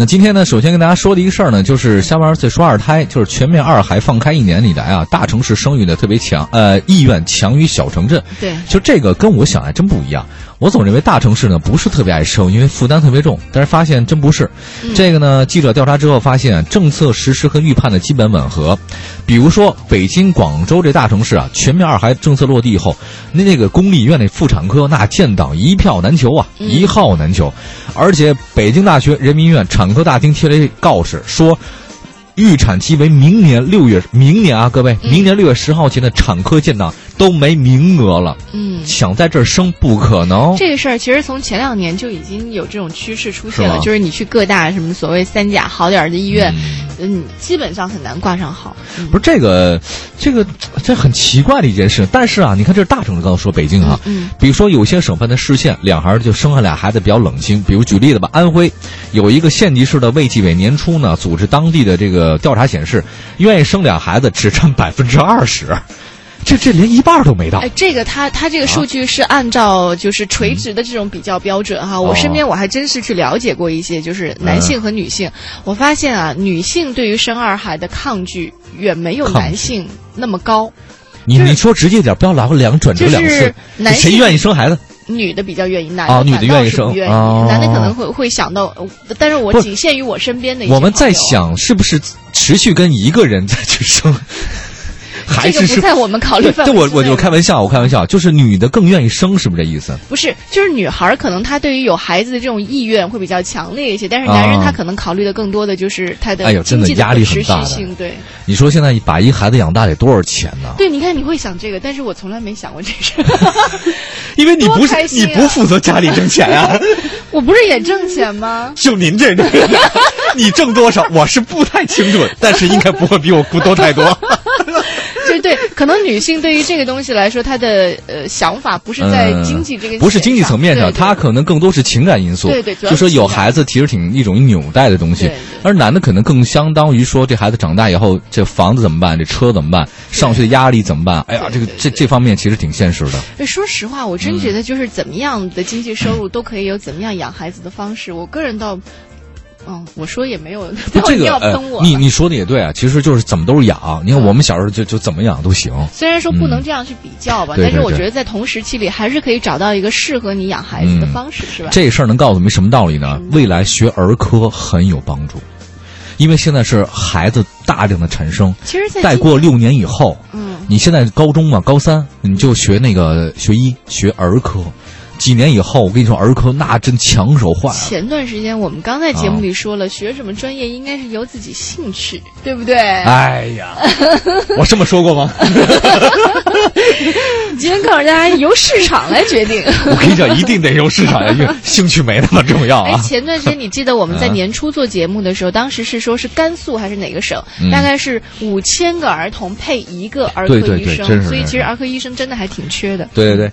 那今天呢，首先跟大家说的一个事儿呢，就是下班再说二胎，就是全面二孩放开一年以来啊，大城市生育的特别强，呃，意愿强于小城镇。对，就这个跟我想还真不一样。我总认为大城市呢不是特别爱生，因为负担特别重，但是发现真不是。这个呢，记者调查之后发现，政策实施和预判的基本吻合。比如说北京、广州这大城市啊，全面二孩政策落地以后，那那个公立医院那妇产科那建档一票难求啊，一号难求。而且北京大学人民医院产科大厅贴了告示说，预产期为明年六月，明年啊，各位，明年六月十号前的产科建档都没名额了。嗯，想在这儿生不可能。这个事儿其实从前两年就已经有这种趋势出现了，是就是你去各大什么所谓三甲好点儿的医院，嗯，基本上很难挂上号。不是这个，这个这很奇怪的一件事。但是啊，你看这是大城市，刚刚说北京啊，嗯比如说有些省份的市县，两孩儿就生下俩孩子比较冷清。比如举例子吧，安徽有一个县级市的卫计委年初呢，组织当地的这个调查显示，愿意生俩孩子只占百分之二十，这这连一半都没到哎，。这个他他这个数据是按照就是垂直的这种比较标准哈。我身边我还真是去了解过一些，就是男性和女性，我发现啊，女性对于生二孩的抗拒远没有男性那么高，就是你你说直接点，不要老两转折两次。谁男性愿意生孩子？女的比较愿意，男的的反倒愿意生是不愿意，哦男的可能会会想到，呃但是我仅限于我身边的一些我们在想，是不是持续跟一个人再去生，还是是这个不在我们考虑，范围这我我就开玩笑，我开玩笑，就是女的更愿意生，是不是这意思？不是，就是女孩可能她对于有孩子的这种意愿会比较强烈一些，但是男人啊他可能考虑的更多的就是他的哎呦真经济压力可持很大的续性。对，你说现在把一孩子养大得多少钱呢？对，你看你会想这个，但是我从来没想过这事。因为你不是、你不负责家里挣钱啊，我不是也挣钱吗？就您这种，你挣多少我是不太清楚，但是应该不会比我多太多。可能女性对于这个东西来说，她的呃想法不是在经济这个、嗯不是经济层面上，对对他可能更多是情感因素。对对就说有孩子其实挺一种纽带的东西而男的可能更相当于说这孩子长大以后，这房子怎么办？这车怎么办？上学的压力怎么办？哎呀，这个这这方面其实挺现实的。哎说实话，我真觉得就是怎么样的经济收入都可以有怎么样养孩子的方式。我个人倒，嗯，我说也没有，不，要喷我。，你你说的也对啊，其实就是怎么都是养。你看我们小时候就就怎么养都行。虽然说不能这样去比较吧，但是我觉得在同时期里还是可以找到一个适合你养孩子的嗯方式，是吧？这事儿能告诉我们什么道理呢？未来学儿科很有帮助，因为现在是孩子大量的产生，其实，在再过六年以后，嗯，你现在高中嘛，高三你就学那个学医学儿科，几年以后我跟你说儿科那真抢手坏了。前段时间我们刚在节目里说了，学什么专业应该是由自己兴趣，对不对？哎呀，我这么说过吗？今天告诉大家由市场来决定。我跟你讲，一定得由市场，因为兴趣没那么重要哎，啊。前段时间你记得我们在啊年初做节目的时候，当时是说是甘肃还是哪个省？嗯大概是五千个儿童配一个儿科医生，所以其实儿科医生真的还挺缺的。对对对。